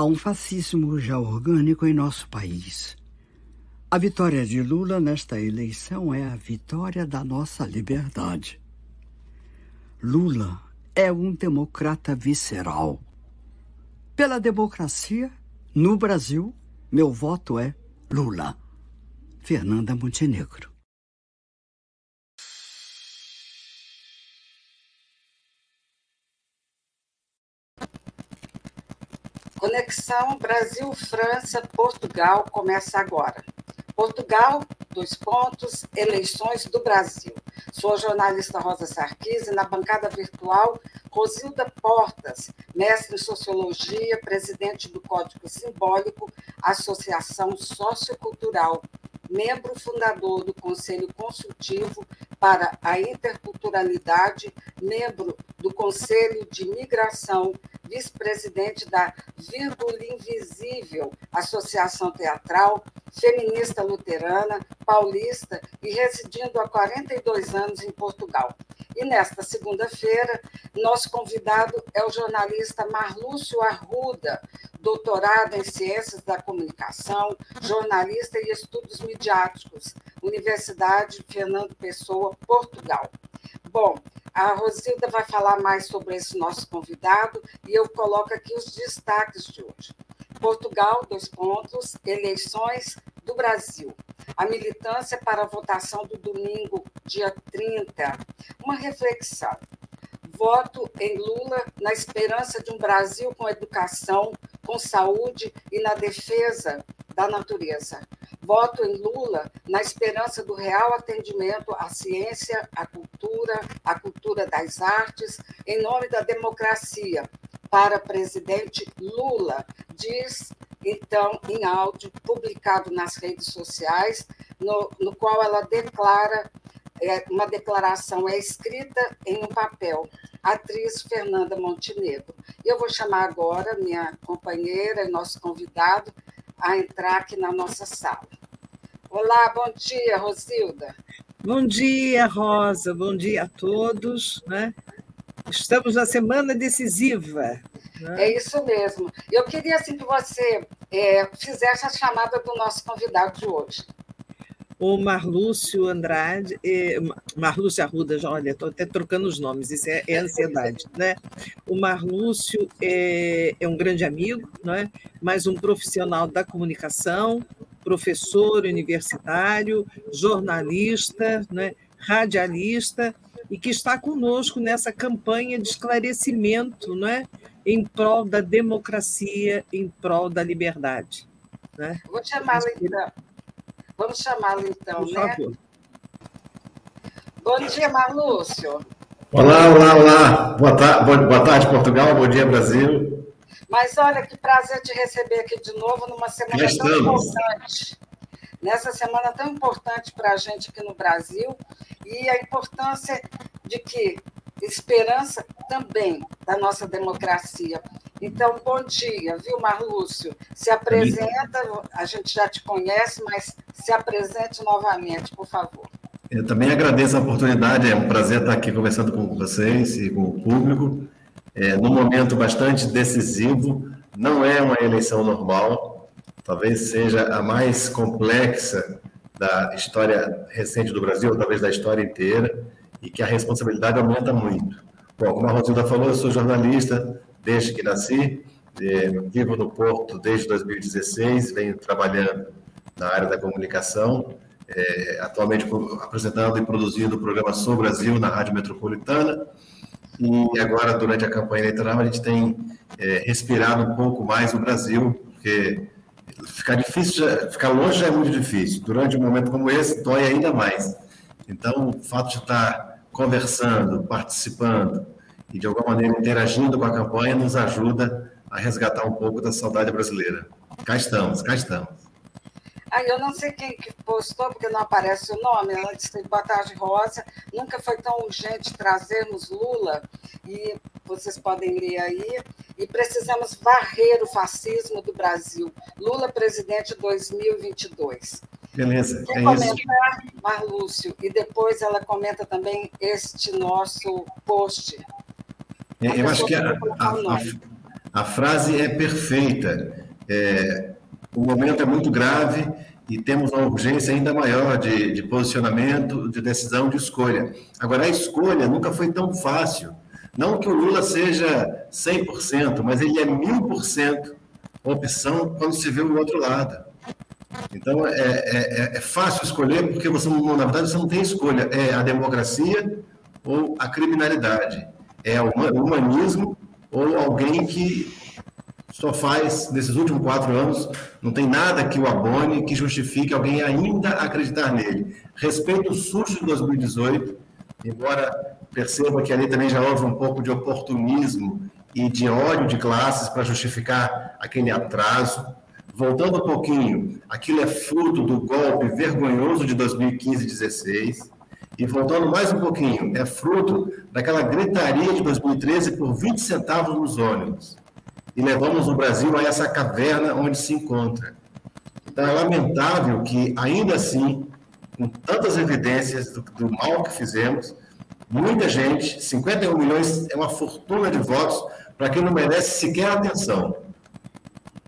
Há um fascismo já orgânico em nosso país. A vitória de Lula nesta eleição é a vitória da nossa liberdade. Lula é um democrata visceral. Pela democracia, no Brasil, meu voto é Lula. Fernanda Montenegro. Conexão Brasil-França-Portugal começa agora. Portugal, dois pontos, eleições do Brasil. Sou a jornalista Rosa Sarquis e na bancada virtual, Rosilda Portas, mestre em Sociologia, presidente do Código Simbólico, Associação Sociocultural, membro fundador do Conselho Consultivo para a Interculturalidade, membro do Conselho de Migração, vice-presidente da Vírgula Invisível, Associação Teatral, feminista luterana, paulista e residindo há 42 anos em Portugal. E nesta segunda-feira, nosso convidado é o jornalista Marlúcio Arruda, doutorado em Ciências da Comunicação, jornalista e estudos midiáticos, Universidade Fernando Pessoa, Portugal. Bom, a Rosilda vai falar mais sobre esse nosso convidado e eu coloco aqui os destaques de hoje. Portugal, dois pontos, eleições do Brasil. A militância para a votação do domingo, dia 30. Uma reflexão. Voto em Lula na esperança de um Brasil com educação, com saúde e na defesa da natureza. Voto em Lula na esperança do real atendimento à ciência, à cultura, à cultura das artes, em nome da democracia. Para presidente Lula, diz então em áudio publicado nas redes sociais, no, no qual ela declara é, uma declaração é escrita em um papel. Atriz Fernanda Montenegro. Eu vou chamar agora minha companheira e nosso convidado a entrar aqui na nossa sala. Olá, bom dia, Rosilda. Bom dia, Rosa, bom dia a todos. Né? Estamos na semana decisiva. Né? É isso mesmo. Eu queria assim, que você é, fizesse a chamada do nosso convidado de hoje o Marlúcio Andrade, eh, Marlúcio Arruda, já, olha, estou até trocando os nomes, isso é, é ansiedade, né? O Marlúcio é, é, um grande amigo, não é? mas um profissional da comunicação, professor universitário, jornalista, né? radialista, e que está conosco nessa campanha de esclarecimento não é? em prol da democracia, em prol da liberdade. Né? Vou chamá-lo então. Vamos chamá-lo então, né? Bom dia, Marlúcio. Olá, olá, olá. Boa, ta boa tarde, Portugal. Bom dia, Brasil. Mas olha, que prazer te receber aqui de novo numa semana Já tão importante. Nessa semana tão importante para a gente aqui no Brasil e a importância de que esperança também da nossa democracia. Então, bom dia, viu, Marlúcio? Se apresenta, a gente já te conhece, mas se apresente novamente, por favor. Eu também agradeço a oportunidade, é um prazer estar aqui conversando com vocês e com o público. É, num momento bastante decisivo, não é uma eleição normal, talvez seja a mais complexa da história recente do Brasil, talvez da história inteira, e que a responsabilidade aumenta muito. Bom, como a Rosilda falou, eu sou jornalista, desde que nasci. É, vivo no Porto desde 2016, venho trabalhando na área da comunicação, é, atualmente apresentando e produzindo o programa Sou Brasil na Rádio Metropolitana. E agora, durante a campanha eleitoral, a gente tem é, respirado um pouco mais o Brasil, porque ficar difícil, ficar longe já é muito difícil. Durante um momento como esse, dói ainda mais. Então, o fato de estar conversando, participando, e, de alguma maneira, interagindo com a campanha, nos ajuda a resgatar um pouco da saudade brasileira. Cá estamos, cá estamos. Ah, eu não sei quem que postou, porque não aparece o nome. Ela disse boa tarde, Rosa. Nunca foi tão urgente trazermos Lula, e vocês podem ler aí. E precisamos varrer o fascismo do Brasil. Lula, presidente 2022. Beleza. Quer é comentar, isso. Marlúcio? E depois ela comenta também este nosso post eu acho que a, a, A frase é perfeita. É, o momento é muito grave e temos uma urgência ainda maior de, de posicionamento, de decisão, de escolha. Agora, a escolha nunca foi tão fácil. Não que o Lula seja 100%, mas ele é 1000% opção quando se vê o outro lado. Então, é, é, é, fácil escolher, porque você, na verdade, você não tem escolha. É a democracia ou a criminalidade. É o humanismo ou alguém que só faz, nesses últimos quatro anos, não tem nada que o abone, que justifique alguém ainda acreditar nele. Respeito o susto de 2018, embora perceba que ali também já houve um pouco de oportunismo e de ódio de classes para justificar aquele atraso. Voltando um pouquinho, aquilo é fruto do golpe vergonhoso de 2015 e 2016. E voltando mais um pouquinho, é fruto daquela gritaria de 2013 por 20 centavos nos ônibus. E levamos o Brasil a essa caverna onde se encontra. Então é lamentável que, ainda assim, com tantas evidências do, do mal que fizemos, muita gente, 51 milhões é uma fortuna de votos para quem não merece sequer atenção.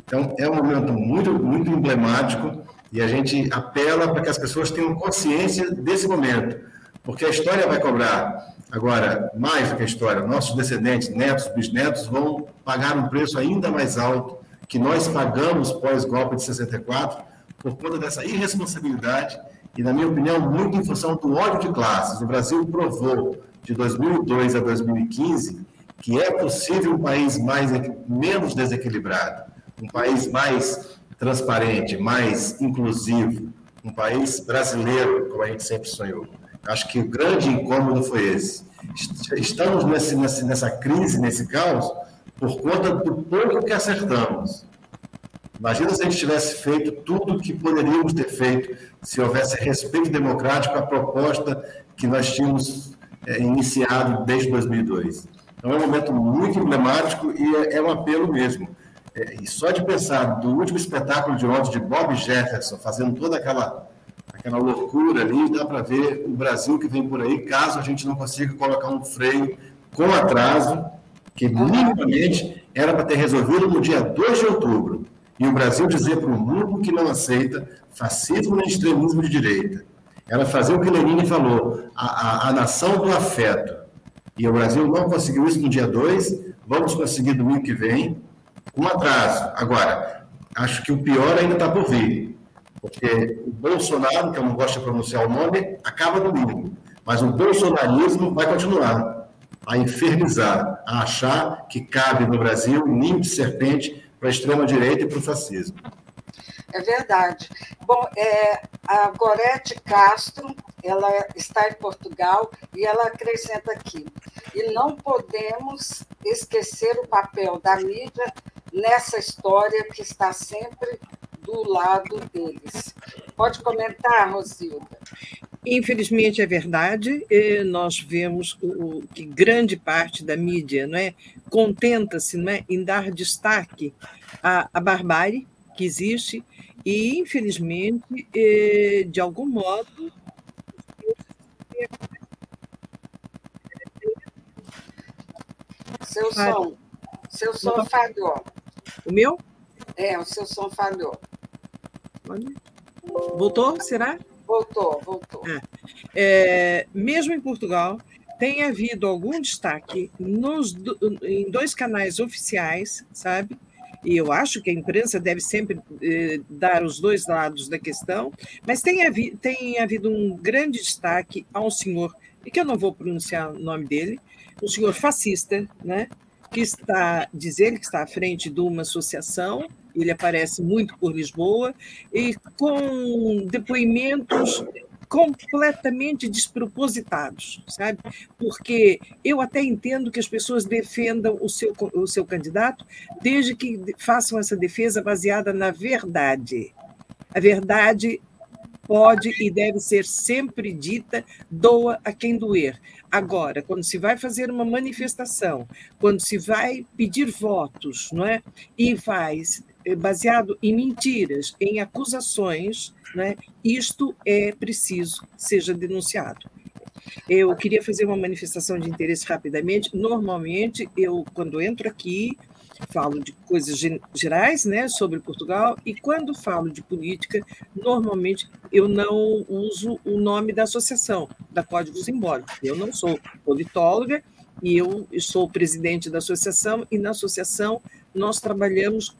Então, é um momento muito, muito emblemático e a gente apela para que as pessoas tenham consciência desse momento, porque a história vai cobrar. Agora, mais do que a história, nossos descendentes, netos, bisnetos, vão pagar um preço ainda mais alto que nós pagamos pós-golpe de 64 por conta dessa irresponsabilidade e, na minha opinião, muito em função do ódio de classes. O Brasil provou, de 2002 a 2015, que é possível um país mais, menos desequilibrado, um país mais transparente, mais inclusivo, um país brasileiro, como a gente sempre sonhou. Acho que o grande incômodo foi esse. Estamos nesse, nessa crise, nesse caos, por conta do pouco que acertamos. Imagina se a gente tivesse feito tudo o que poderíamos ter feito se houvesse respeito democrático à proposta que nós tínhamos é, iniciado desde 2002. Então é um momento muito emblemático e é, é um apelo mesmo. É, e só de pensar do último espetáculo de ontem de Bob Jefferson fazendo toda aquela aquela loucura ali, dá para ver o Brasil que vem por aí, caso a gente não consiga colocar um freio com atraso, que minimamente era para ter resolvido no dia 2 de outubro. E o Brasil dizer para o mundo que não aceita fascismo nem extremismo de direita. Era fazer o que Lenin falou, a, a, a nação do afeto. E o Brasil não conseguiu isso no dia 2, vamos conseguir domingo que vem, com atraso. Agora, acho que o pior ainda está por vir, porque o Bolsonaro, que eu não gosto de pronunciar o nome, acaba domingo, mas o bolsonarismo vai continuar a infernizar, a achar que cabe no Brasil ninho de serpente para a extrema-direita e para o fascismo. É verdade. Bom, é, a Gorete Castro, ela está em Portugal e ela acrescenta aqui: e não podemos esquecer o papel da mídia nessa história que está sempre do lado deles. Pode comentar, Rosilda? Infelizmente é verdade, nós vemos que grande parte da mídia não é, contenta-se não é, em dar destaque à, à barbárie que existe e, infelizmente, de algum modo. Seu som. Seu som falhou. O meu? É, o seu som falhou. Voltou, será? Voltou, voltou. É. É, mesmo em Portugal, tem havido algum destaque nos, em dois canais oficiais, sabe? e eu acho que a imprensa deve sempre eh, dar os dois lados da questão, mas tem, havi, tem havido um grande destaque a um senhor, e que eu não vou pronunciar o nome dele, um senhor fascista, né, que está, diz ele, que está à frente de uma associação, ele aparece muito por Lisboa, e com depoimentos completamente despropositados, sabe? Porque eu até entendo que as pessoas defendam o seu, o seu candidato, desde que façam essa defesa baseada na verdade. A verdade pode e deve ser sempre dita, doa a quem doer. Agora, quando se vai fazer uma manifestação, quando se vai pedir votos, não é? E eh, baseado em mentiras, em acusações, né, isto é preciso seja denunciado. Eu queria fazer uma manifestação de interesse rapidamente. Normalmente, eu, quando entro aqui, falo de coisas gerais, né, sobre Portugal, e quando falo de política, normalmente eu não uso o nome da associação, da Código Simbólico. Eu não sou politóloga e eu sou presidente da associação, e na associação nós trabalhamos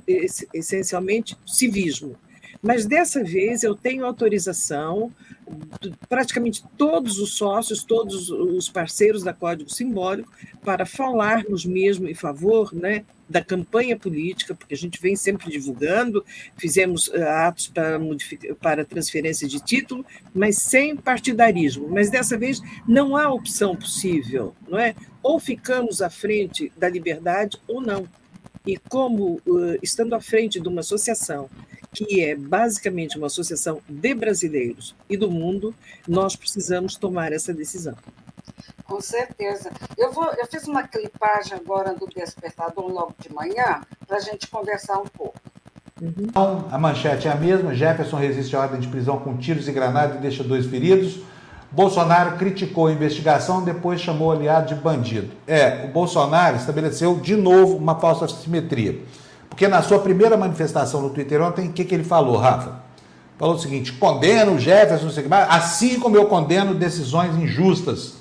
essencialmente civismo. Mas dessa vez eu tenho autorização, praticamente todos os sócios, todos os parceiros da Código Simbólico, para falarmos mesmo em favor né, da campanha política, porque a gente vem sempre divulgando, fizemos uh, atos para, para transferência de título, mas sem partidarismo. Mas dessa vez não há opção possível, não é? Ou ficamos à frente da liberdade ou não. E como, uh, estando à frente de uma associação que é basicamente uma associação de brasileiros e do mundo, nós precisamos tomar essa decisão. Com certeza. Eu, vou, eu fiz uma clipagem agora do Despertador logo de manhã, para a gente conversar um pouco. Uhum. Então, a manchete é a mesma: Jefferson resiste à ordem de prisão com tiros e granadas e deixa dois feridos. Bolsonaro criticou a investigação, depois chamou o aliado de bandido. É, o Bolsonaro estabeleceu de novo uma falsa simetria. Porque na sua primeira manifestação no Twitter ontem, o que, que ele falou, Rafa? Falou o seguinte: condeno Jefferson, assim como eu condeno decisões injustas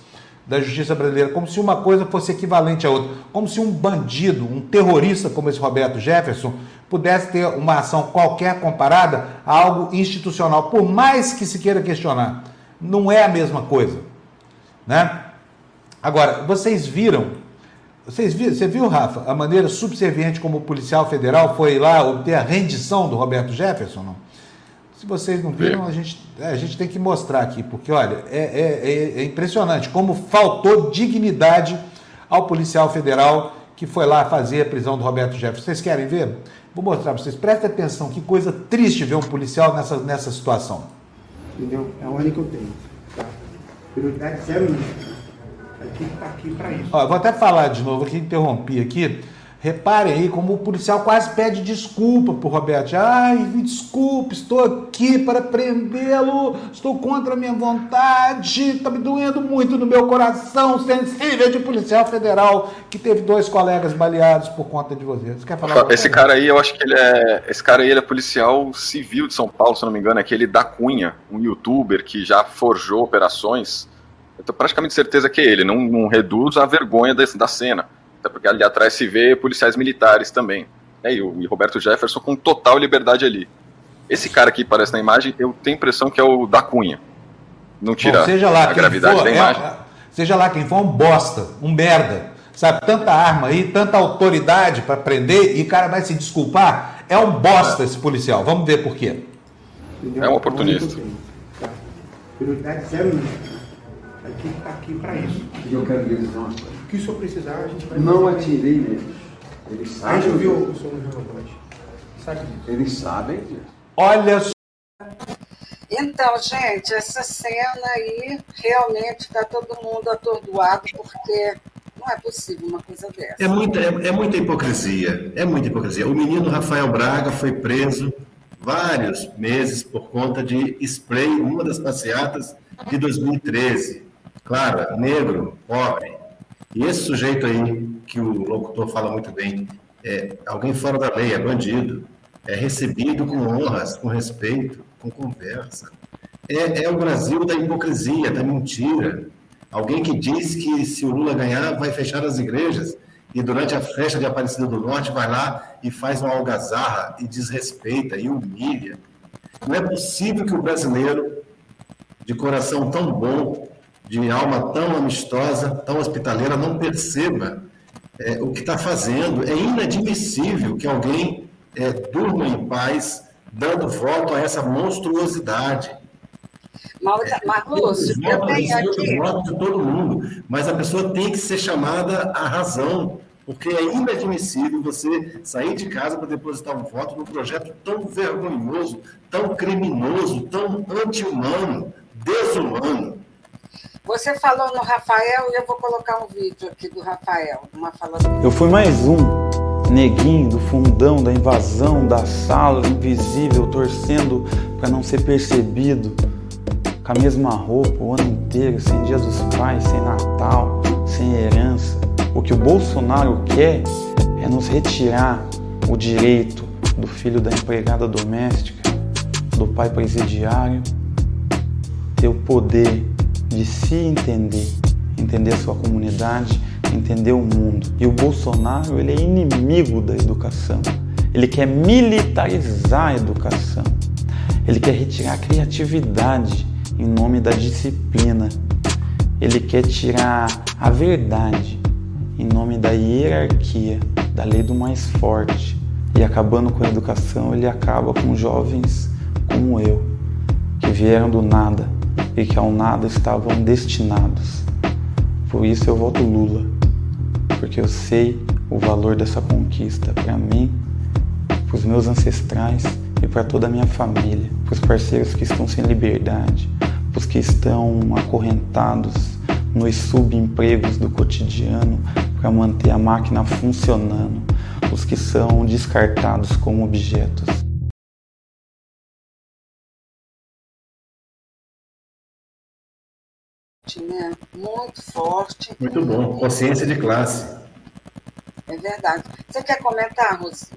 da justiça brasileira, como se uma coisa fosse equivalente à outra, como se um bandido, um terrorista como esse Roberto Jefferson, pudesse ter uma ação qualquer comparada a algo institucional, por mais que se queira questionar. Não é a mesma coisa. Né? Agora, vocês viram vocês viram, você viu, Rafa, a maneira subserviente como o policial federal foi lá obter a rendição do Roberto Jefferson? Não? Se vocês não viram, a gente, é, a gente tem que mostrar aqui, porque olha, é, é, é, é impressionante como faltou dignidade ao policial federal que foi lá fazer a prisão do Roberto Jefferson. Vocês querem ver? Vou mostrar para vocês. Prestem atenção, que coisa triste ver um policial nessa, nessa situação. Entendeu? É a ordem que eu tenho. Tá? Prioridade zero aqui está aqui para isso. Ó, vou até falar de novo aqui, interrompi aqui. Reparem aí como o policial quase pede desculpa para o Roberto. Ai, me desculpe, estou aqui para prendê-lo, estou contra a minha vontade, está me doendo muito no meu coração sensível de policial federal que teve dois colegas baleados por conta de você. Você quer falar? Esse cara aí, eu acho que ele é. Esse cara aí ele é policial civil de São Paulo, se não me engano, é aquele da Cunha, um youtuber que já forjou operações eu tenho praticamente certeza que é ele, não, não reduz a vergonha desse, da cena. Até porque ali atrás se vê policiais militares também. Né, e o e Roberto Jefferson com total liberdade ali. Esse cara que aparece na imagem, eu tenho a impressão que é o da Cunha. Não tira Bom, seja lá a gravidade for, da é imagem. É, seja lá quem for, um bosta, um merda. Sabe, tanta arma aí, tanta autoridade para prender e o cara vai se desculpar. É um bosta é. esse policial. Vamos ver por quê. É um oportunista. Tá. Prioridade zero aqui está aqui para isso. E eu quero que eles não. O que o senhor precisar, a gente vai. Não atirei neles. Eles sabem. A gente ouviu o senhor no Jornal Sabe disso. Eles sabem disso. Olha só. Então, gente, essa cena aí realmente está todo mundo atordoado, porque não é possível uma coisa dessa. É muita, é, é, muita hipocrisia. É muita hipocrisia. O menino Rafael Braga foi preso vários meses por conta de spray, uma das passeatas de 2013 claro, negro, pobre. E esse sujeito aí, que o locutor fala muito bem, é alguém fora da lei, é bandido, é recebido com honras, com respeito, com conversa. É, é o Brasil da hipocrisia, da mentira. Alguém que diz que se o Lula ganhar, vai fechar as igrejas e durante a festa de Aparecida do Norte vai lá e faz uma algazarra e desrespeita e humilha. Não é possível que o brasileiro, de coração tão bom, de alma tão amistosa, tão hospitaleira, não perceba é, o que está fazendo. É inadmissível que alguém é, durma em paz dando voto a essa monstruosidade. Marlúcio, é, eu tenho aqui... voto de todo mundo, mas a pessoa tem que ser chamada à razão, porque é inadmissível você sair de casa para depositar um voto num projeto tão vergonhoso, tão criminoso, tão anti-humano, desumano. Você falou no Rafael e eu vou colocar um vídeo aqui do Rafael. Uma. Eu fui mais um neguinho do fundão da invasão da sala invisível, torcendo para não ser percebido, com a mesma roupa o ano inteiro, sem Dia dos Pais, sem Natal, sem herança. O que o Bolsonaro quer é nos retirar o direito do filho da empregada doméstica, do pai presidiário, ter o poder de se entender, entender a sua comunidade, entender o mundo. E o Bolsonaro, ele é inimigo da educação. Ele quer militarizar a educação. Ele quer retirar a criatividade em nome da disciplina. Ele quer tirar a verdade em nome da hierarquia, da lei do mais forte. E acabando com a educação, ele acaba com jovens como eu, que vieram do nada e que ao nada estavam destinados. Por isso eu voto Lula, porque eu sei o valor dessa conquista para mim, para os meus ancestrais e para toda a minha família, para os parceiros que estão sem liberdade, para os que estão acorrentados nos subempregos do cotidiano para manter a máquina funcionando, os que são descartados como objetos. Né? Muito forte. Muito bom, consciência de classe. É verdade. Você quer comentar, Rosi?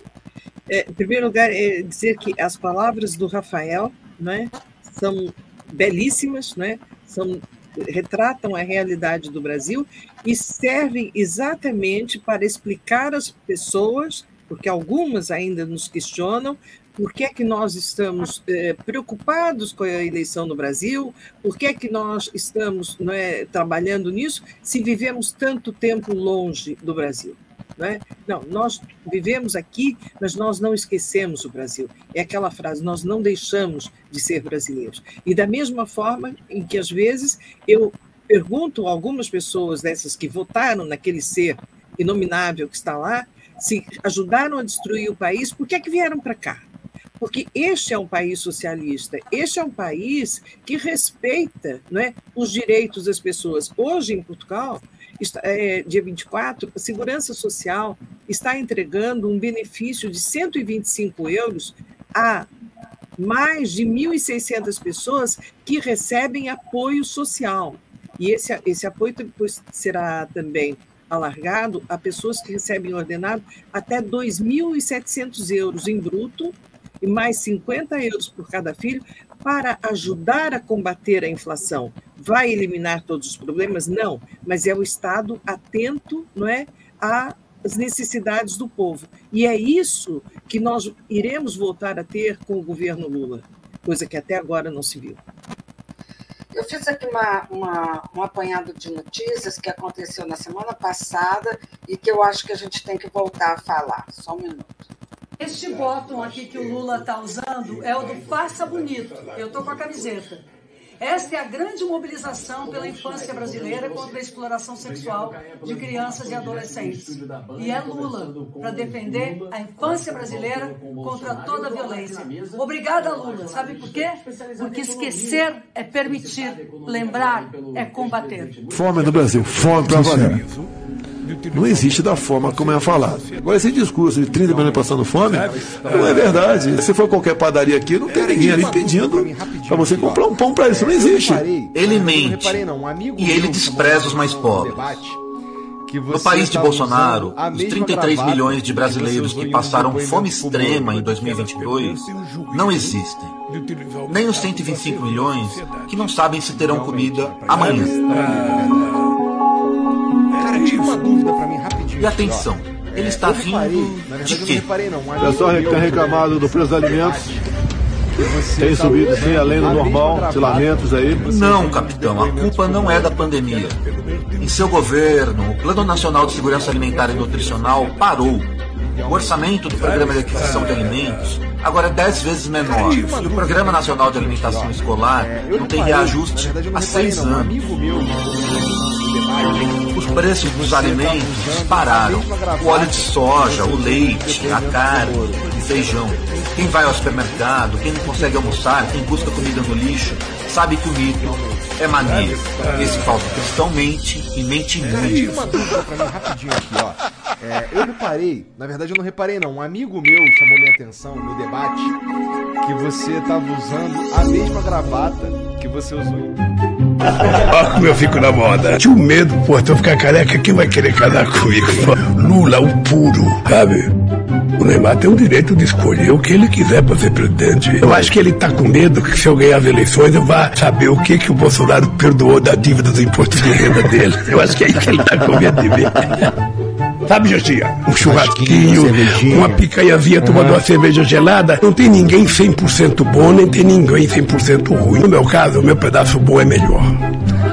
É, em primeiro lugar, é dizer que as palavras do Rafael né, são belíssimas, né, são, retratam a realidade do Brasil e servem exatamente para explicar às pessoas, porque algumas ainda nos questionam, por que é que nós estamos é, preocupados com a eleição no Brasil? Por que é que nós estamos é, trabalhando nisso se vivemos tanto tempo longe do Brasil? Não, é? não, nós vivemos aqui, mas nós não esquecemos o Brasil. É aquela frase: nós não deixamos de ser brasileiros. E da mesma forma em que, às vezes, eu pergunto a algumas pessoas dessas que votaram naquele ser inominável que está lá, se ajudaram a destruir o país, por que é que vieram para cá? Porque este é um país socialista, este é um país que respeita não é, os direitos das pessoas. Hoje, em Portugal, é, dia 24, a Segurança Social está entregando um benefício de 125 euros a mais de 1.600 pessoas que recebem apoio social. E esse, esse apoio será também alargado a pessoas que recebem ordenado até 2.700 euros em bruto e mais 50 euros por cada filho para ajudar a combater a inflação. Vai eliminar todos os problemas? Não, mas é o Estado atento não é, às necessidades do povo. E é isso que nós iremos voltar a ter com o governo Lula, coisa que até agora não se viu. Eu fiz aqui uma, uma, um apanhado de notícias que aconteceu na semana passada e que eu acho que a gente tem que voltar a falar. Só um minuto. Este botão aqui que o Lula está usando é o do Faça Bonito. Eu estou com a camiseta. Esta é a grande mobilização pela infância brasileira contra a exploração sexual de crianças e adolescentes. E é Lula para defender a infância brasileira contra toda a violência. Obrigada, Lula. Sabe por quê? Porque esquecer é permitir, lembrar é combater. Fome no Brasil, fome para valer não existe da forma como é falado. Agora, esse discurso de 30 milhões passando fome, não é verdade. Se for qualquer padaria aqui, não tem ninguém ali pedindo para você comprar um pão para isso. Não existe. Ele mente e ele despreza os mais pobres. No país de Bolsonaro, os 33 milhões de brasileiros que passaram fome extrema em 2022 não existem. Nem os 125 milhões que não sabem se terão comida amanhã. Tira uma dúvida pra mim rapidinho. E atenção, ele está rindo de quê? O pessoal tem reclamado do preço dos alimentos. Tem subido sim, além do normal, lamentos aí. Não, capitão, a culpa não é da pandemia. Em seu governo, o Plano Nacional de Segurança Alimentar e Nutricional parou. O orçamento do Programa de Aquisição de Alimentos agora é 10 vezes menor. E o Programa Nacional de Alimentação Escolar não tem reajuste há seis anos. Os preços dos alimentos dispararam. O óleo de soja, o leite, a carne, o feijão. Quem vai ao supermercado, quem não consegue almoçar, quem busca comida no lixo, sabe que o mito é mania. Esse falso cristão mente e mente muito. uma dúvida pra mim rapidinho aqui, ó. É, eu reparei, na verdade eu não reparei não, um amigo meu chamou minha atenção no debate que você estava usando a mesma gravata que você usou. Olha como eu fico na moda. Tinha um medo, pô, eu ficar careca, quem vai querer casar comigo? Lula, o puro, sabe? O Neymar tem o direito de escolher o que ele quiser para ser presidente. Eu acho que ele tá com medo que se eu ganhar as eleições eu vá saber o que, que o Bolsonaro perdoou da dívida do imposto de renda dele. Eu acho que é aí que ele tá com medo de ver. Sabe, Josia? Um churrasquinho, uma picanhazinha tomando uma cerveja gelada. Não tem ninguém 100% bom, nem tem ninguém 100% ruim. No meu caso, o meu pedaço bom é melhor.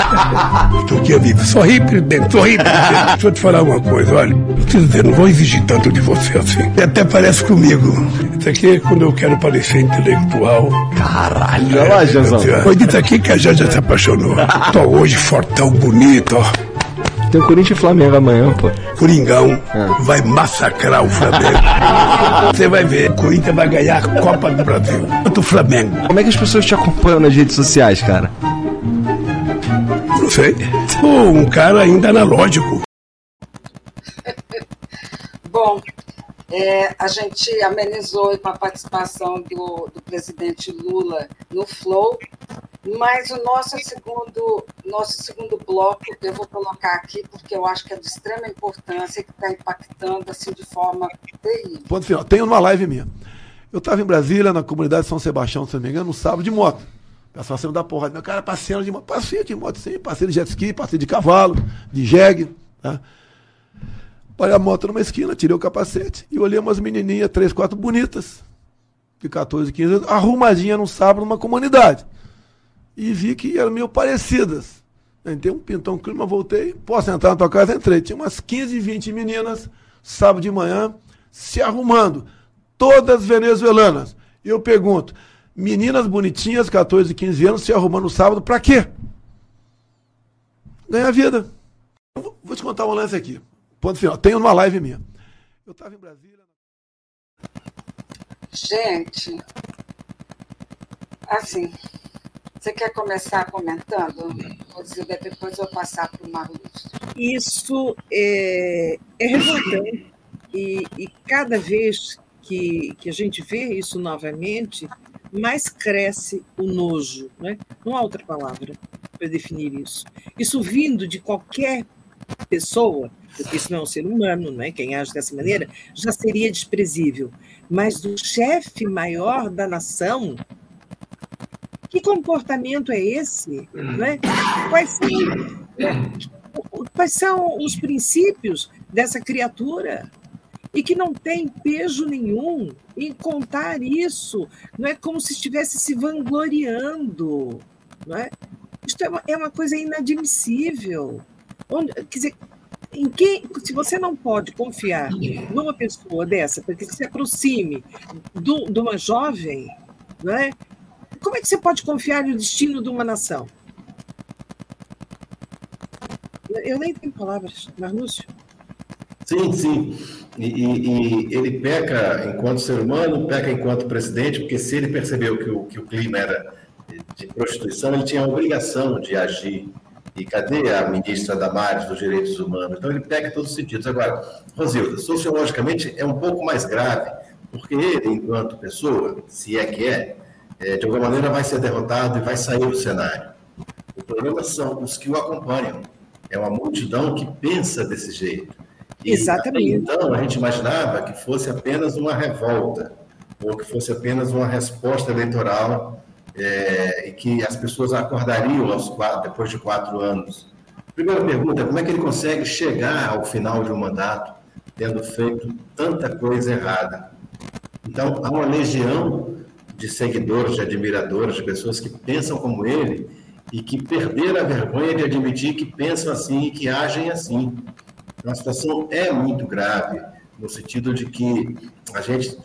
Estou aqui a vida. Sorri, presidente, sorri, presidente. Deixa eu te falar uma coisa, olha. Não preciso dizer, não vou exigir tanto de você assim. E até parece comigo. Isso aqui é quando eu quero parecer intelectual. Caralho, olha lá, Janzão. Foi dito aqui que a Janja se apaixonou. Tô hoje fortão, bonito, ó. Tem o Corinthians e Flamengo amanhã, pô. Coringão vai massacrar o Flamengo. Você vai ver, o Corinthians vai ganhar a Copa do Brasil. Quanto o Flamengo. Como é que as pessoas te acompanham nas redes sociais, cara? Não sei. Sou um cara ainda analógico. Bom, é, a gente amenizou com a participação do, do presidente Lula no Flow, mas o nosso segundo, nosso segundo bloco eu vou colocar aqui porque eu acho que é de extrema importância e que está impactando assim, de forma terrível. Ponto final. Tem uma live minha. Eu estava em Brasília, na comunidade de São Sebastião, se não me engano, no sábado de moto. Pessoal saiu da porra. Meu cara passeando de moto. Passei de moto, sim. Passei de jet ski, passei de cavalo, de jegue. Tá? Parei a moto numa esquina, tirei o capacete e olhei umas menininhas, três, quatro bonitas, de 14, 15 anos, arrumadinha num sábado numa comunidade. E vi que eram meio parecidas. Entrei um pintão clima, voltei. Posso entrar na tua casa? Entrei. Tinha umas 15, 20 meninas, sábado de manhã, se arrumando. Todas venezuelanas. Eu pergunto, meninas bonitinhas, 14, 15 anos, se arrumando no sábado, pra quê? Ganhar vida. Vou te contar um lance aqui. Ponto final. Tem uma live minha. Eu estava em Brasília. Gente, assim, você quer começar comentando? Vou dizer, depois eu vou passar para o Marlúcio. Isso é, é revoltante. E, e, cada vez que, que a gente vê isso novamente, mais cresce o nojo. Né? Não há outra palavra para definir isso. Isso vindo de qualquer pessoa, porque isso não é um ser humano, né? quem age dessa maneira, já seria desprezível. Mas do chefe maior da nação, que comportamento é esse? Né? Quais, são, quais são os princípios dessa criatura? E que não tem peso nenhum em contar isso, não é como se estivesse se vangloriando. Não é? Isto é uma, é uma coisa inadmissível. Onde, quer dizer, em quem, se você não pode confiar numa pessoa dessa para que se aproxime do, de uma jovem, não é? como é que você pode confiar no destino de uma nação? Eu nem tenho palavras, Marlúcio. Sim, sim. E, e, e, ele peca enquanto ser humano, peca enquanto presidente, porque se ele percebeu que o, que o clima era de prostituição, ele tinha a obrigação de agir e cadê a ministra Damares dos Direitos Humanos? Então ele pega em todos os sentidos. Agora, Rosilda, sociologicamente é um pouco mais grave, porque ele, enquanto pessoa, se é que é, é de alguma maneira vai ser derrotado e vai sair do cenário. O problema são os que o acompanham. É uma multidão que pensa desse jeito. E, Exatamente. Então, a gente imaginava que fosse apenas uma revolta, ou que fosse apenas uma resposta eleitoral é, e que as pessoas acordariam quatro, depois de quatro anos. Primeira pergunta, como é que ele consegue chegar ao final de um mandato tendo feito tanta coisa errada? Então, há uma legião de seguidores, de admiradores, de pessoas que pensam como ele e que perderam a vergonha de admitir que pensam assim e que agem assim. Então, a situação é muito grave, no sentido de que a gente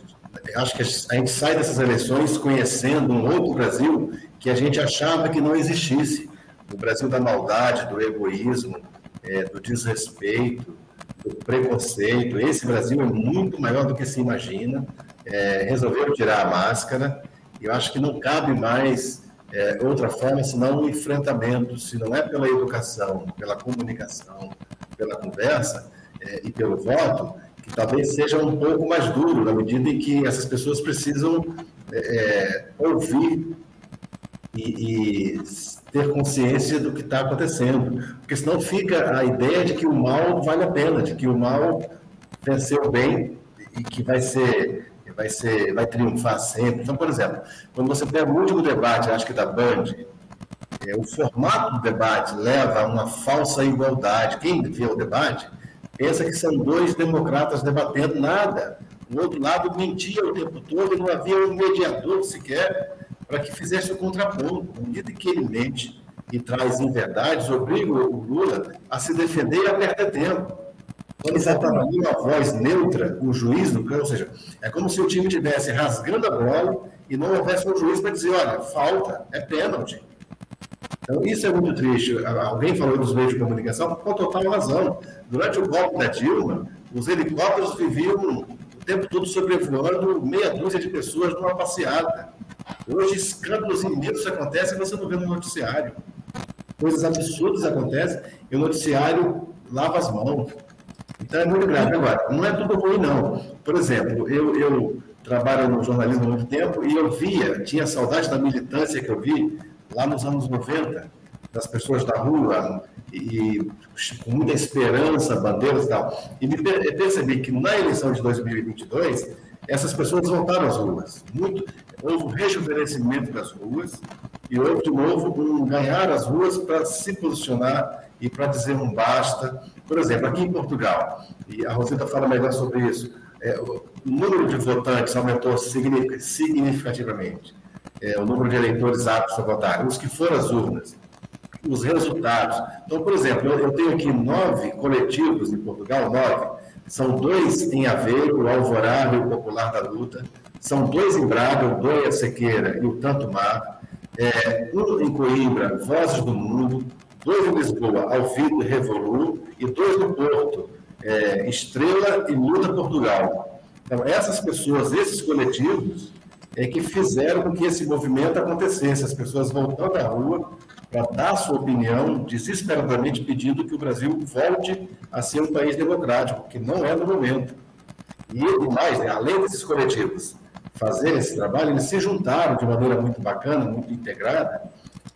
acho que a gente sai dessas eleições conhecendo um outro Brasil que a gente achava que não existisse. O Brasil da maldade, do egoísmo, é, do desrespeito, do preconceito. Esse Brasil é muito maior do que se imagina. É, tirar a máscara. E eu acho que não cabe mais é, outra forma senão um enfrentamento, se não é pela educação, pela comunicação, pela conversa é, e pelo voto, que talvez seja um pouco mais duro, na medida em que essas pessoas precisam é, é, ouvir e, e ter consciência do que está acontecendo. Porque senão fica a ideia de que o mal vale a pena, de que o mal venceu o bem e que vai ser, vai ser, vai triunfar sempre. Então, por exemplo, quando você pega o último debate, acho que da Band, é, o formato do debate leva a uma falsa igualdade. Quem vê o debate pensa que são dois democratas debatendo nada. O outro lado mentia o tempo todo e não havia um mediador sequer para que fizesse o contraponto. À medida que ele mente e traz inverdades, obriga o Lula a se defender e a perder tempo. Quando ali uma voz neutra, o juiz no campo, ou seja, é como se o time estivesse rasgando a bola e não houvesse um juiz para dizer, olha, falta, é pênalti. Então, isso é muito triste. Alguém falou dos meios de comunicação com total razão. Durante o golpe da Dilma, os helicópteros viviam o tempo todo sobrevoando meia dúzia de pessoas numa passeata. Hoje, escândalos imensos acontecem e você não vê no noticiário. Coisas absurdas acontecem e o noticiário lava as mãos. Então, é muito grave. Agora, não é tudo ruim, não. Por exemplo, eu, eu trabalho no jornalismo há muito tempo e eu via, tinha saudade da militância que eu vi lá nos anos 90, das pessoas da rua, e, com muita esperança, bandeiras e tal. E me percebi que na eleição de 2022, essas pessoas voltaram às ruas. Muito, houve um rejuvenescimento das ruas e houve, de novo, um ganhar as ruas para se posicionar e para dizer um basta. Por exemplo, aqui em Portugal, e a Rosita fala melhor sobre isso, é, o número de votantes aumentou significativamente é, o número de eleitores aptos a votar, os que foram às urnas, os resultados. Então, por exemplo, eu, eu tenho aqui nove coletivos em Portugal, nove. São dois em Aveiro, o Alvorada e o Popular da Luta. São dois em Braga, o Doia Sequeira e o Tanto Mar. É, um em Coimbra, Vozes do Mundo. Dois em Lisboa, Alvido e Revolu. E dois no Porto, é, Estrela e Luta Portugal. Então, essas pessoas, esses coletivos, é que fizeram com que esse movimento acontecesse, as pessoas voltando à rua para dar sua opinião, desesperadamente pedindo que o Brasil volte a ser um país democrático, que não é no momento. E mais, né, além desses coletivos fazerem esse trabalho, eles se juntaram de maneira muito bacana, muito integrada,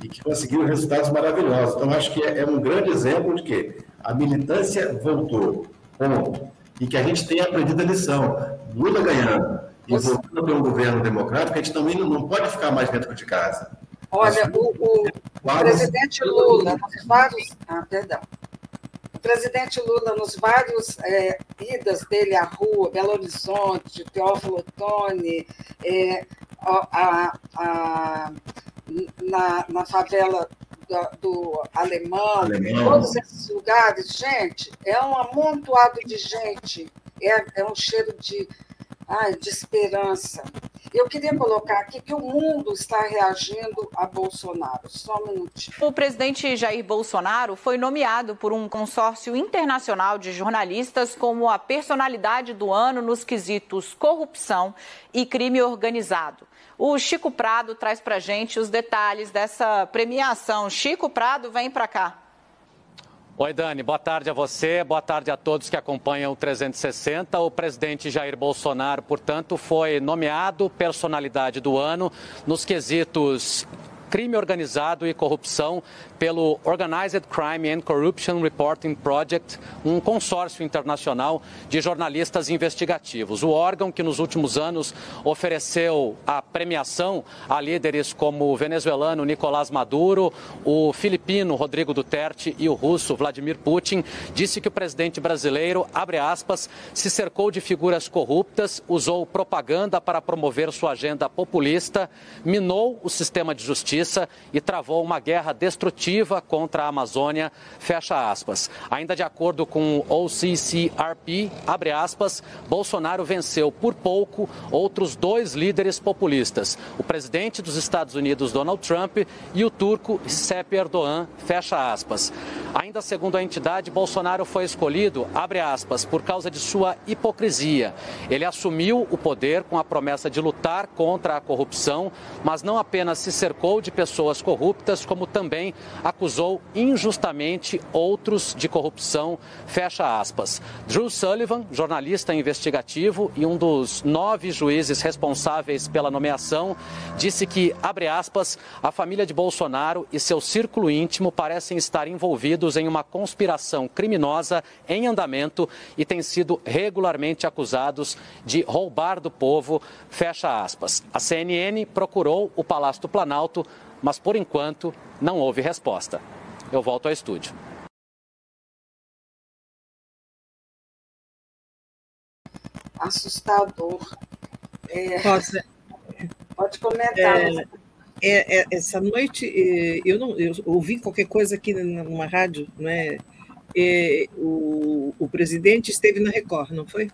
e que conseguiram resultados maravilhosos. Então, acho que é, é um grande exemplo de que a militância voltou, ponto. E que a gente tem aprendido a lição. Lula ganhando, e voltando a ter um governo democrático, a gente também não pode ficar mais dentro de casa. Olha, o, o, o presidente Lula, nos vários. Ah, perdão. O presidente Lula, nos vários é, idas dele à rua, Belo Horizonte, Teófilo Otoni, é, a, a, na, na favela do, do Alemão, Alemão, todos esses lugares, gente, é um amontoado de gente, é, é um cheiro de ai, de esperança. Eu queria colocar aqui que o mundo está reagindo a Bolsonaro. Só um minutinho. O presidente Jair Bolsonaro foi nomeado por um consórcio internacional de jornalistas como a personalidade do ano nos quesitos corrupção e crime organizado. O Chico Prado traz para gente os detalhes dessa premiação. Chico Prado, vem para cá. Oi, Dani, boa tarde a você, boa tarde a todos que acompanham o 360. O presidente Jair Bolsonaro, portanto, foi nomeado personalidade do ano nos quesitos crime organizado e corrupção pelo Organized Crime and Corruption Reporting Project, um consórcio internacional de jornalistas investigativos. O órgão que nos últimos anos ofereceu a premiação a líderes como o venezuelano Nicolás Maduro, o filipino Rodrigo Duterte e o russo Vladimir Putin, disse que o presidente brasileiro, abre aspas, se cercou de figuras corruptas, usou propaganda para promover sua agenda populista, minou o sistema de justiça e travou uma guerra destrutiva contra a Amazônia, fecha aspas. Ainda de acordo com o OCCRP, abre aspas, Bolsonaro venceu por pouco outros dois líderes populistas, o presidente dos Estados Unidos, Donald Trump, e o turco Recep Erdogan, fecha aspas. Ainda segundo a entidade, Bolsonaro foi escolhido, abre aspas, por causa de sua hipocrisia. Ele assumiu o poder com a promessa de lutar contra a corrupção, mas não apenas se cercou de pessoas corruptas, como também acusou injustamente outros de corrupção, fecha aspas. Drew Sullivan, jornalista investigativo e um dos nove juízes responsáveis pela nomeação, disse que, abre aspas, a família de Bolsonaro e seu círculo íntimo parecem estar envolvidos envolvidos em uma conspiração criminosa em andamento e têm sido regularmente acusados de roubar do povo. Fecha aspas. A CNN procurou o Palácio do Planalto, mas por enquanto não houve resposta. Eu volto ao estúdio. Assustador. É... Pode comentar. É... É, é, essa noite é, eu não eu ouvi qualquer coisa aqui numa rádio, né? É, o, o presidente esteve na Record, não foi?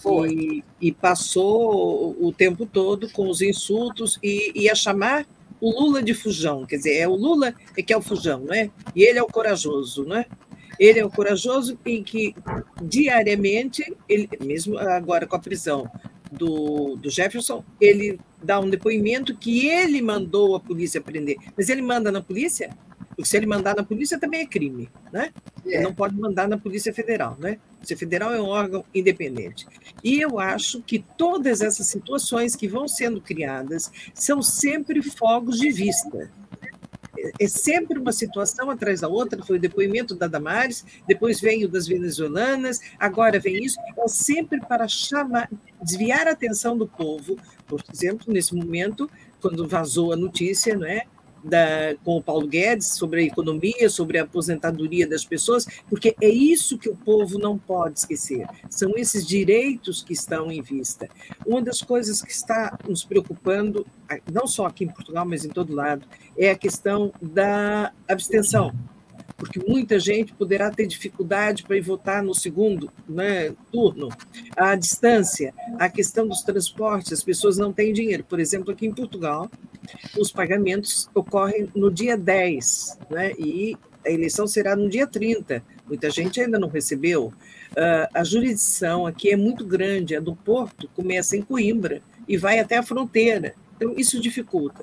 Foi. E, e passou o tempo todo com os insultos e ia chamar o Lula de fujão, quer dizer, é o Lula é que é o fujão, não é? E ele é o corajoso, não é? Ele é o corajoso em que diariamente, ele, mesmo agora com a prisão do, do Jefferson, ele dá um depoimento que ele mandou a polícia prender. Mas ele manda na polícia? Porque se ele mandar na polícia também é crime, né? É. Ele não pode mandar na Polícia Federal, né? A Polícia Federal é um órgão independente. E eu acho que todas essas situações que vão sendo criadas são sempre fogos de vista é sempre uma situação atrás da outra, foi o depoimento da Damares, depois vem o das venezuelanas, agora vem isso, é sempre para chamar, desviar a atenção do povo, por exemplo, nesse momento, quando vazou a notícia, não é? Da, com o Paulo Guedes sobre a economia, sobre a aposentadoria das pessoas, porque é isso que o povo não pode esquecer. São esses direitos que estão em vista. Uma das coisas que está nos preocupando, não só aqui em Portugal, mas em todo lado, é a questão da abstenção, porque muita gente poderá ter dificuldade para ir votar no segundo né, turno. A distância, a questão dos transportes, as pessoas não têm dinheiro. Por exemplo, aqui em Portugal, os pagamentos ocorrem no dia 10, né, e a eleição será no dia 30. Muita gente ainda não recebeu. Uh, a jurisdição aqui é muito grande, a do Porto começa em Coimbra e vai até a fronteira. Então, isso dificulta.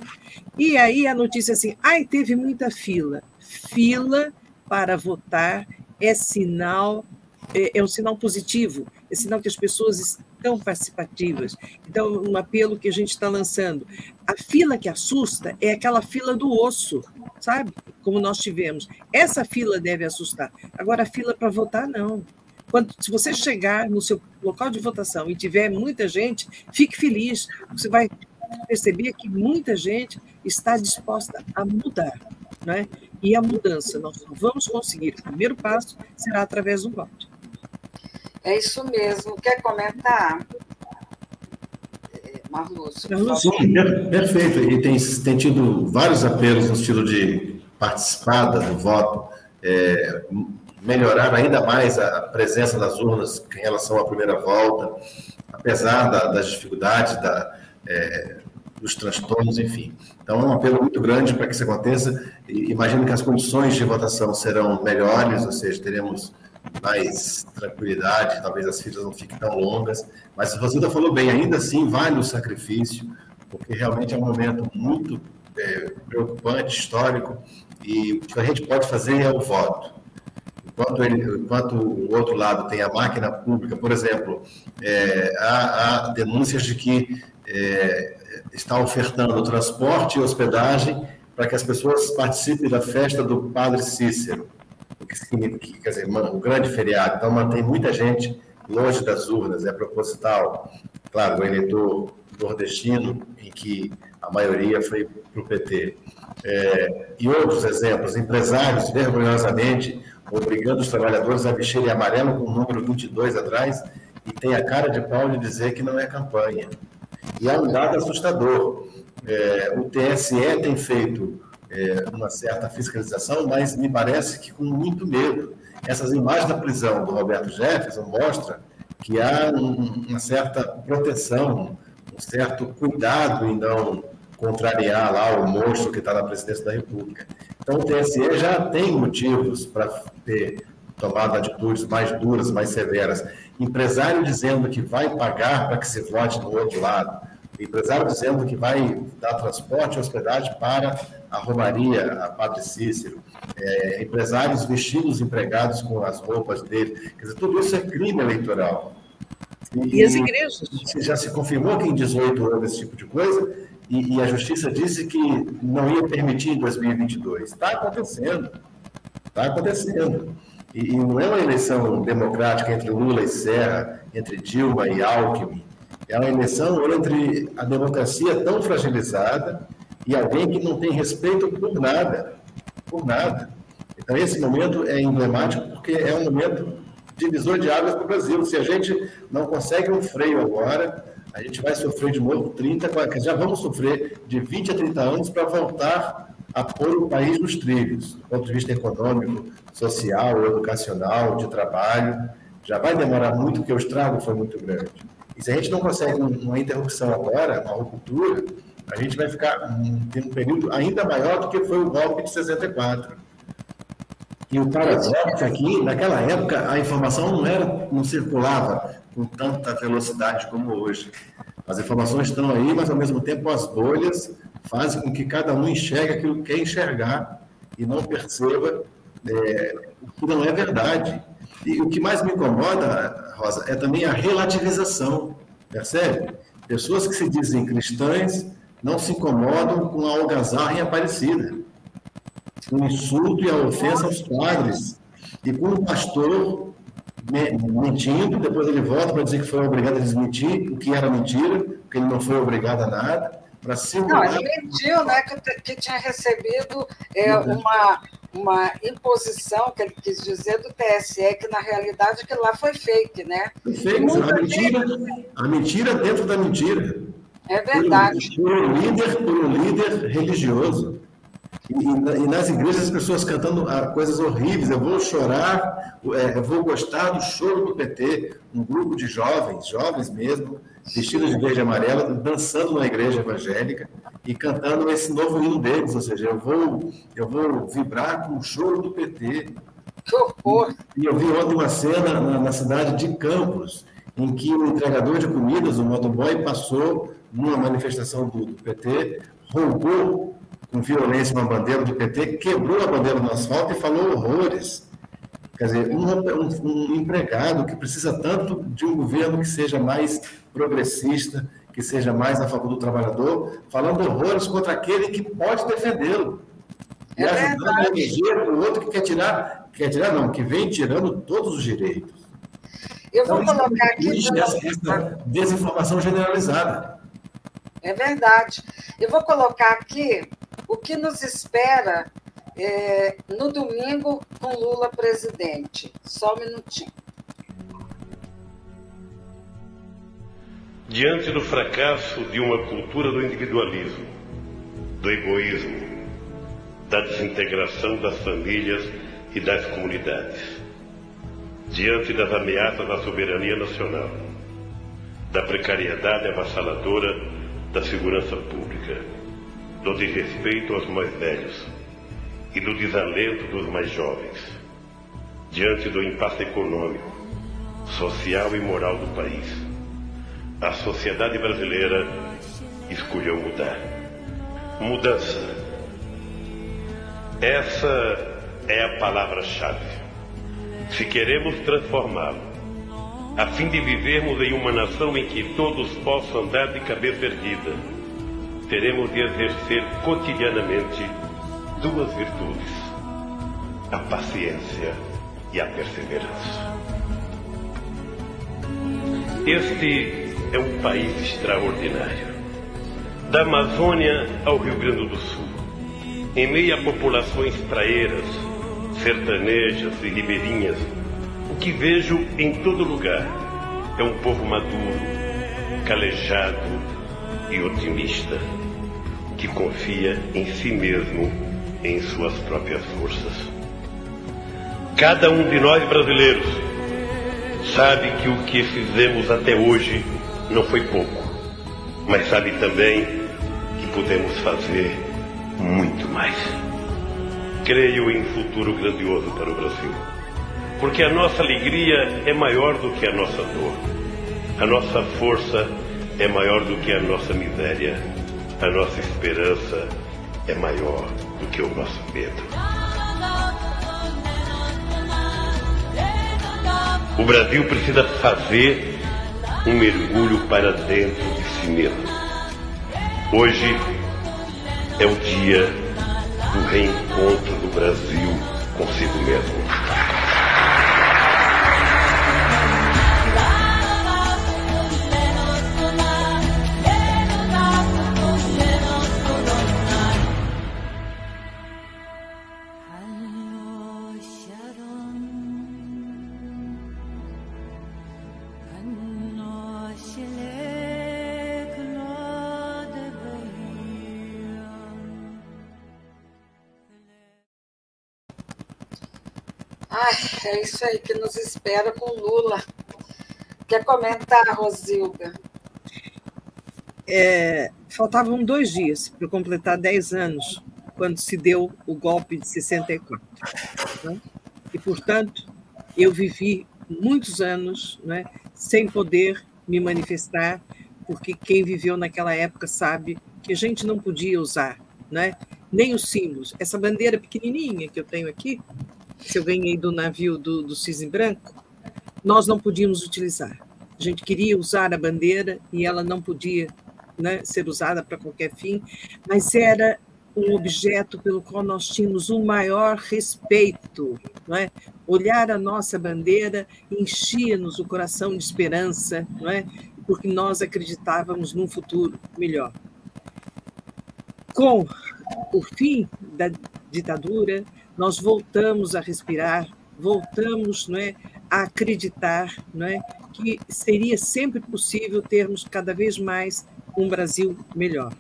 E aí a notícia assim, ai, teve muita fila. Fila para votar é sinal, é, é um sinal positivo, é sinal que as pessoas estão participativas. Então, um apelo que a gente está lançando. A fila que assusta é aquela fila do osso, sabe? Como nós tivemos. Essa fila deve assustar. Agora, a fila para votar, não. Quando, se você chegar no seu local de votação e tiver muita gente, fique feliz. Você vai perceber que muita gente está disposta a mudar, né? E a mudança nós não vamos conseguir. O primeiro passo será através do voto. É isso mesmo. Quer comentar? É, Marlúcio. Sim, perfeito. E tem, tem tido vários apelos no estilo de participar do voto, é, melhorar ainda mais a presença das urnas em relação à primeira volta, apesar da, das dificuldades, da, é, dos transtornos, enfim. Então, é um apelo muito grande para que isso aconteça. E imagino que as condições de votação serão melhores, ou seja, teremos mais tranquilidade, talvez as filas não fiquem tão longas. Mas se você falou bem, ainda assim vale o sacrifício, porque realmente é um momento muito é, preocupante, histórico, e o que a gente pode fazer é o voto. Enquanto, ele, enquanto o outro lado tem a máquina pública, por exemplo, é, há, há denúncias de que é, está ofertando transporte e hospedagem para que as pessoas participem da festa do Padre Cícero, o que quer dizer, um grande feriado. Então, mantém muita gente longe das urnas, é proposital. Claro, o eleitor nordestino, em que a maioria foi para o PT. É, e outros exemplos, empresários vergonhosamente obrigando os trabalhadores a vestirem amarelo com o número 22 atrás e tem a cara de pau de dizer que não é campanha. E há um dado assustador. É, o TSE tem feito é, uma certa fiscalização, mas me parece que com muito medo. Essas imagens da prisão do Roberto Jefferson mostram que há um, uma certa proteção, um certo cuidado em não contrariar lá o monstro que está na presidência da República. Então, o TSE já tem motivos para ter tomado atitudes mais duras, mais severas. Empresário dizendo que vai pagar para que se vote no outro lado. Empresário dizendo que vai dar transporte e hospedagem para a Romaria, a Padre Cícero. É, empresários vestindo os empregados com as roupas dele. Quer dizer, tudo isso é crime eleitoral. E, e as igrejas? Já se confirmou que em 18 houve esse tipo de coisa, e, e a justiça disse que não ia permitir em 2022. Está acontecendo. Está acontecendo. E, e, não é uma eleição democrática entre Lula e Serra, entre Dilma e Alckmin. É uma eleição entre a democracia tão fragilizada e alguém que não tem respeito por nada. Por nada. Então, esse momento é emblemático porque é um momento divisor de águas para o Brasil. Se a gente não consegue um freio agora, a gente vai sofrer de novo 30, já vamos sofrer de 20 a 30 anos para voltar a pôr o país nos trilhos, do ponto de vista econômico, social, educacional, de trabalho. Já vai demorar muito, porque o estrago foi muito grande. E se a gente não consegue uma interrupção agora, uma ruptura, a gente vai ficar tem um período ainda maior do que foi o golpe de 64. E o paradoxo aqui, naquela época, a informação não era, não circulava com tanta velocidade como hoje. As informações estão aí, mas ao mesmo tempo as bolhas fazem com que cada um enxergue aquilo que quer enxergar e não perceba é, o que não é verdade. E o que mais me incomoda, Rosa, é também a relativização, percebe? Pessoas que se dizem cristãs não se incomodam com a algazarra em Aparecida, com o insulto e a ofensa aos padres, e com o pastor mentindo, depois ele volta para dizer que foi obrigado a desmentir o que era mentira, que ele não foi obrigado a nada, para segurar... Não, ele mentiu, né, que, que tinha recebido é, uma, uma imposição, que ele quis dizer, do TSE, que na realidade aquilo lá foi fake, né? Foi fake, a mentira, a mentira dentro da mentira. É verdade. Por um líder, por um líder religioso. E, e, nas igrejas as pessoas cantando ah, coisas horríveis. Eu vou chorar, é, eu vou gostar do choro do PT. Um grupo de jovens, jovens mesmo, vestidos de verde e amarelo, dançando na igreja evangélica e cantando esse novo hino deles. Ou seja, eu vou, eu vou vibrar com o choro do PT. Que horror! E eu vi ontem uma cena na, na cidade de Campos, em que o entregador de comidas, o motoboy, passou numa manifestação do, do PT, roubou com violência uma bandeira do PT, quebrou a bandeira no asfalto e falou horrores. Quer dizer, um, um, um, empregado que precisa tanto de um governo que seja mais progressista, que seja mais a favor do trabalhador, falando horrores contra aquele que pode defendê-lo. E é ajudando a eleger o outro que quer tirar, quer tirar não, que vem tirando todos os direitos. Eu vou então, colocar aqui. Essa, essa desinformação generalizada. É verdade. Eu vou colocar aqui o que nos espera é, no domingo com Lula presidente. Só um minutinho. Diante do fracasso de uma cultura do individualismo, do egoísmo, da desintegração das famílias e das comunidades, diante das ameaças à soberania nacional, da precariedade avassaladora da segurança pública, do desrespeito aos mais velhos e do desalento dos mais jovens, diante do impasse econômico, social e moral do país. A sociedade brasileira escolheu mudar. Mudança. Essa é a palavra-chave. Se queremos transformá-lo, a fim de vivermos em uma nação em que todos possam andar de cabeça erguida, teremos de exercer cotidianamente duas virtudes: a paciência e a perseverança. Este é um país extraordinário. Da Amazônia ao Rio Grande do Sul, em meio a populações praeiras, sertanejas e ribeirinhas, o que vejo em todo lugar é um povo maduro, calejado, e otimista que confia em si mesmo, em suas próprias forças. Cada um de nós brasileiros sabe que o que fizemos até hoje não foi pouco, mas sabe também que podemos fazer muito mais. Creio em um futuro grandioso para o Brasil, porque a nossa alegria é maior do que a nossa dor, a nossa força é maior do que a nossa miséria, a nossa esperança é maior do que o nosso medo. O Brasil precisa fazer um mergulho para dentro de si mesmo. Hoje é o dia do reencontro do Brasil consigo mesmo. É isso aí que nos espera com Lula. Quer comentar, Rosilda? É, faltavam dois dias para completar 10 anos quando se deu o golpe de 64. Né? E, portanto, eu vivi muitos anos né, sem poder me manifestar, porque quem viveu naquela época sabe que a gente não podia usar né, nem os símbolos. Essa bandeira pequenininha que eu tenho aqui, que eu ganhei do navio do, do Cisne Branco, nós não podíamos utilizar. A gente queria usar a bandeira e ela não podia né, ser usada para qualquer fim, mas era um objeto pelo qual nós tínhamos um maior respeito. Não é? Olhar a nossa bandeira enchia-nos o coração de esperança, não é? porque nós acreditávamos num futuro melhor. Com o fim da ditadura, nós voltamos a respirar, voltamos não é, a acreditar não é, que seria sempre possível termos cada vez mais um Brasil melhor.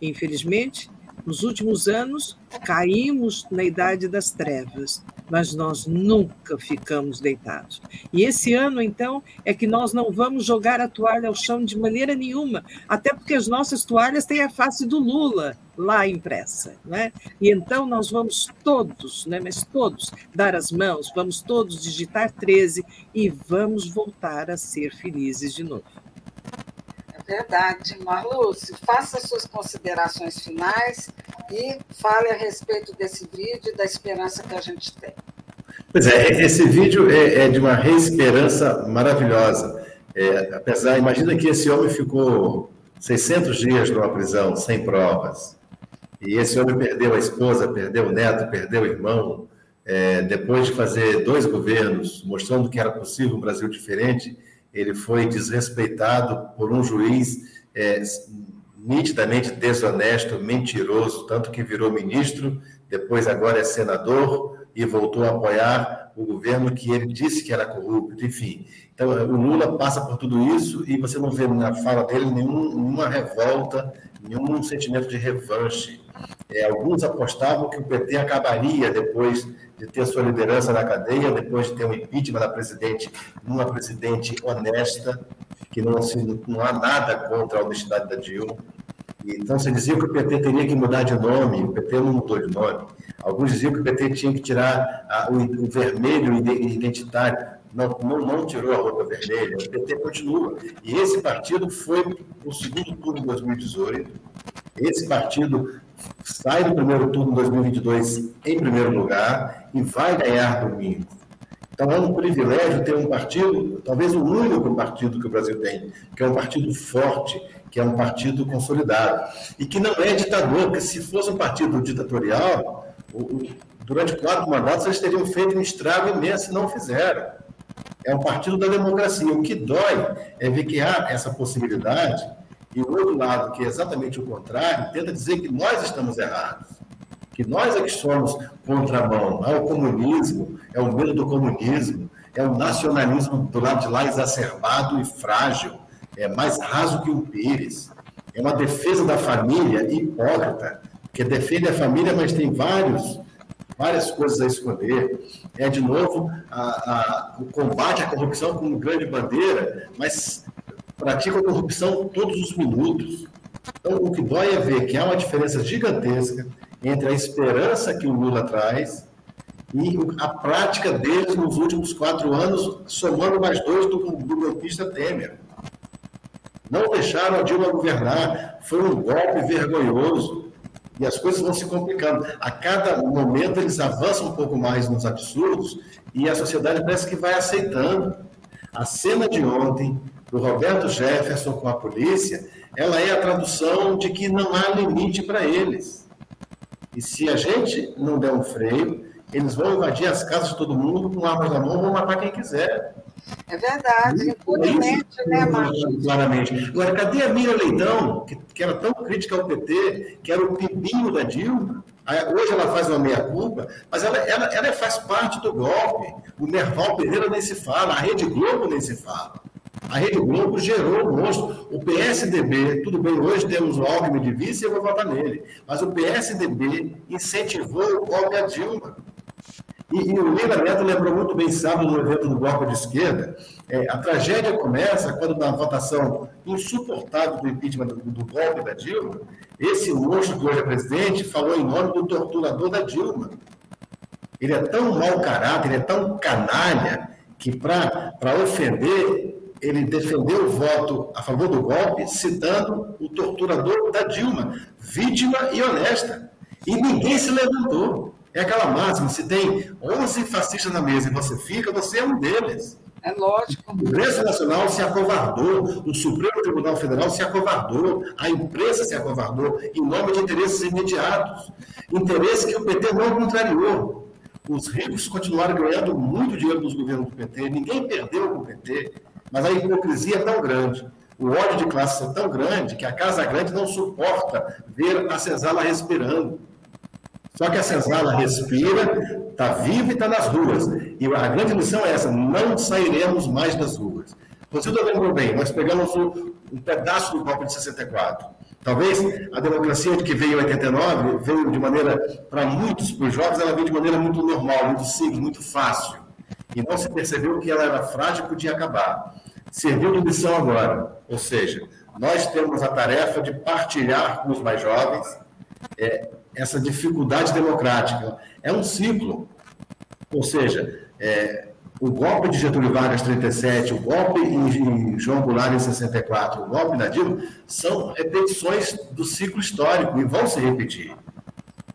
Infelizmente, nos últimos anos, caímos na idade das trevas, mas nós nunca ficamos deitados. E esse ano, então, é que nós não vamos jogar a toalha ao chão de maneira nenhuma, até porque as nossas toalhas têm a face do Lula lá impressa. Né? E então nós vamos todos, né, mas todos, dar as mãos, vamos todos digitar 13 e vamos voltar a ser felizes de novo. Verdade. Marlúcio, faça suas considerações finais e fale a respeito desse vídeo e da esperança que a gente tem. Pois é, esse vídeo é, é de uma reesperança maravilhosa. É, apesar, imagina que esse homem ficou 600 dias numa prisão, sem provas. E esse homem perdeu a esposa, perdeu o neto, perdeu o irmão. É, depois de fazer dois governos, mostrando que era possível um Brasil diferente, ele foi desrespeitado por um juiz é, nitidamente desonesto, mentiroso, tanto que virou ministro, depois agora é senador e voltou a apoiar o governo que ele disse que era corrupto, enfim. Então, o Lula passa por tudo isso e você não vê na fala dele nenhum, nenhuma revolta, nenhum sentimento de revanche. É, alguns apostavam que o PT acabaria depois de ter sua liderança na cadeia, depois de ter um impeachment da presidente, uma presidente honesta, que não, assim, não há nada contra a honestidade da Dilma. Então, se dizia que o PT teria que mudar de nome, o PT não mudou de nome. Alguns diziam que o PT tinha que tirar a, o, o, vermelho identitário. Não, não, não, tirou a roupa vermelha, o PT continua. E esse partido foi o segundo turno de 2018. Esse partido sai do primeiro turno em 2022 em primeiro lugar e vai ganhar domingo. Então é um privilégio ter um partido, talvez o único partido que o Brasil tem, que é um partido forte, que é um partido consolidado e que não é ditador, porque se fosse um partido ditatorial, durante quatro mandatos eles teriam feito um estrago imenso e não fizeram. É um partido da democracia. O que dói é ver que há essa possibilidade e o outro lado, que é exatamente o contrário, tenta dizer que nós estamos errados, que nós é que somos contramão. É o comunismo, é o medo do comunismo, é o nacionalismo do lado de lá exacerbado e frágil, é mais raso que o pires. É uma defesa da família hipócrita, que defende a família, mas tem vários várias coisas a esconder. É, de novo, a, a, o combate à corrupção como grande bandeira, mas praticam corrupção todos os minutos. Então, o que dói é ver que há uma diferença gigantesca entre a esperança que o Lula traz e a prática deles nos últimos quatro anos, somando mais dois do, do golpista Temer. Não deixaram a Dilma governar, foi um golpe vergonhoso. E as coisas vão se complicando. A cada momento eles avançam um pouco mais nos absurdos e a sociedade parece que vai aceitando. A cena de ontem, do Roberto Jefferson com a polícia, ela é a tradução de que não há limite para eles. E se a gente não der um freio, eles vão invadir as casas de todo mundo com armas na mão, vão matar quem quiser. É verdade, impunemente, né, Márcio? Claramente. Agora, cadê a Miriam Leitão, que, que era tão crítica ao PT, que era o pibinho da Dilma? Hoje ela faz uma meia-culpa, mas ela, ela, ela faz parte do golpe. O Merval Pereira nem se fala, a Rede Globo nem se fala. A Rede Globo gerou o monstro. O PSDB, tudo bem, hoje temos o Alckmin de vice e eu vou votar nele, mas o PSDB incentivou o golpe a Dilma. E, e, o Lila Neto lembrou muito bem sábado no evento do Bloco de Esquerda, é, a tragédia começa quando na votação insuportável do impeachment do, do golpe da Dilma, esse monstro que hoje é presidente falou em nome do torturador da Dilma. Ele é tão mau caráter, ele é tão canalha, que para ofender, ele defendeu o voto a favor do golpe, citando o torturador da Dilma, vítima e honesta. E ninguém se levantou. É aquela máxima, se tem 11 fascistas na mesa e você fica, você é um deles. É lógico. O Congresso Nacional se acovardou, o Supremo Tribunal Federal se acovardou, a imprensa se acovardou em nome de interesses imediatos. Interesses que o PT não contrariou. Os ricos continuaram ganhando muito dinheiro dos governos do PT, ninguém perdeu com o PT, mas a hipocrisia é tão grande. O ódio de classe é tão grande que a Casa Grande não suporta ver a senzala respirando. Só que a senzala respira, está viva e está nas ruas. E a grande lição é essa: não sairemos mais das ruas. Você não lembrou bem, nós pegamos um, um pedaço do golpe de 64. Talvez a democracia que veio em 89 veio de maneira, para muitos, para os jovens, ela veio de maneira muito normal, muito simples, muito fácil. E não se percebeu que ela era frágil e podia acabar. Serviu de lição agora. Ou seja, nós temos a tarefa de partilhar com os mais jovens é, essa dificuldade democrática. É um ciclo. Ou seja, é, o golpe de Getúlio Vargas 37, o golpe em, João Goulart em 64, o golpe na Dilma, são repetições do ciclo histórico e vão se repetir.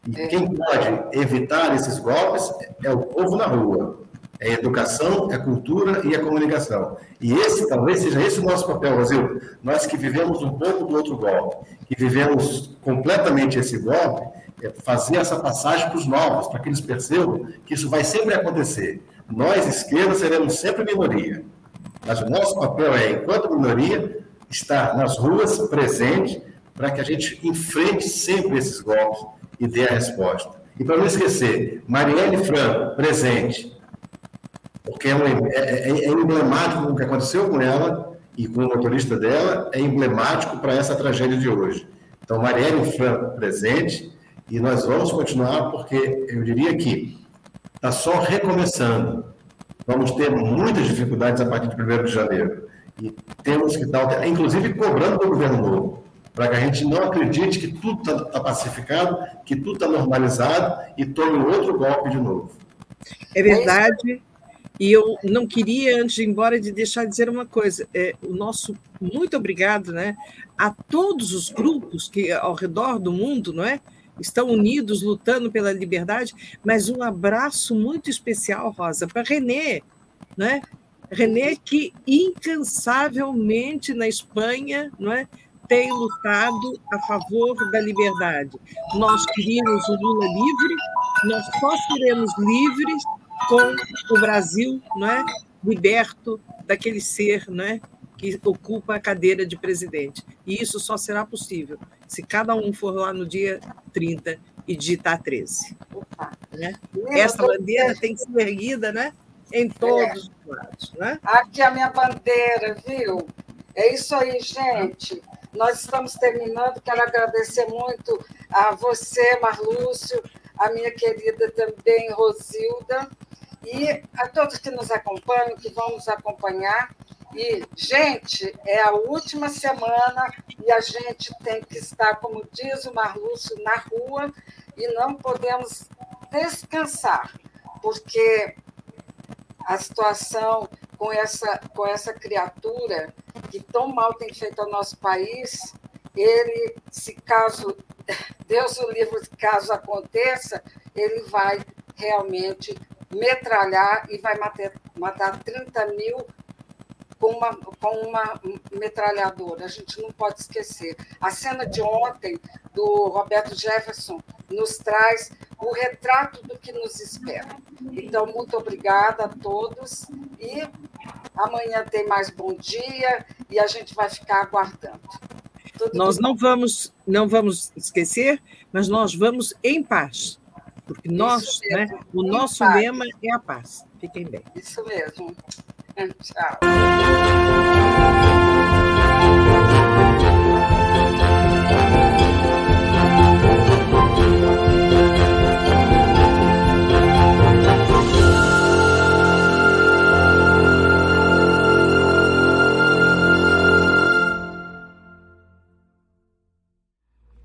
E quem pode evitar esses golpes é o povo na rua. É educação, é cultura e a comunicação. E esse talvez seja esse o nosso papel, Brasil. Nós que vivemos um pouco do outro golpe, que vivemos completamente esse golpe, é fazer essa passagem para os novos, para que eles percebam que isso vai sempre acontecer. Nós, esquerda, seremos sempre minoria. Mas o nosso papel é, enquanto minoria, estar nas ruas, presente, para que a gente enfrente sempre esses golpes e dê a resposta. E para não esquecer, Marielle Franco, presente, porque é, um, é, é, é emblemático o que aconteceu com ela e com o motorista dela, é emblemático para essa tragédia de hoje. Então, Marielle Franco, presente, e nós vamos continuar porque eu diria que está só recomeçando. Vamos ter muitas dificuldades a partir de 1 de janeiro. E temos que estar, inclusive, cobrando do governo novo, para que a gente não acredite que tudo está tá pacificado, que tudo está normalizado e tome outro golpe de novo. É verdade. E eu não queria, antes de ir embora, de deixar de dizer uma coisa. É, o nosso muito obrigado né, a todos os grupos que ao redor do mundo não é, estão unidos lutando pela liberdade, mas um abraço muito especial, Rosa, para René, né? René que incansavelmente na Espanha, não é? tem lutado a favor da liberdade. Nós queríamos o Lula livre, nós só seremos livres com o Brasil, não é? liberto daquele ser, não é? que ocupa a cadeira de presidente. E isso só será possível se cada um for lá no dia 30 e digitar 13. Né? Essa bandeira tem que ser erguida né? em todos é. os lados. Né? Aqui a minha bandeira, viu? É isso aí, gente. Nós estamos terminando. Quero agradecer muito a você, Marlúcio, a minha querida também, Rosilda, e a todos que nos acompanham, que vão nos acompanhar. E, gente, é a última semana e a gente tem que estar, como diz o Marlúcio, na rua e não podemos descansar, porque a situação com essa, com essa criatura que tão mal tem feito ao nosso país, ele, se caso, Deus o livre, caso aconteça, ele vai realmente metralhar e vai matar, matar 30 mil com uma, com uma metralhadora. A gente não pode esquecer. A cena de ontem do Roberto Jefferson nos traz o retrato do que nos espera. Então, muito obrigada a todos e amanhã tem mais bom dia e a gente vai ficar aguardando. Tudo nós não vamos, não vamos esquecer, mas nós vamos em paz, porque nós, né, o nosso paz. lema é a paz. Fiquem bem. Isso mesmo. Tchau.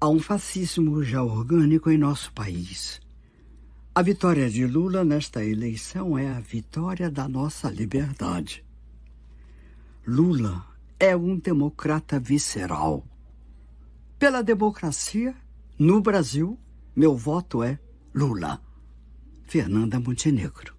Há um fascismo já orgânico em nosso país. A vitória de Lula nesta eleição é a vitória da nossa liberdade. Lula é um democrata visceral. Pela democracia, no Brasil, meu voto é Lula. Fernanda Montenegro.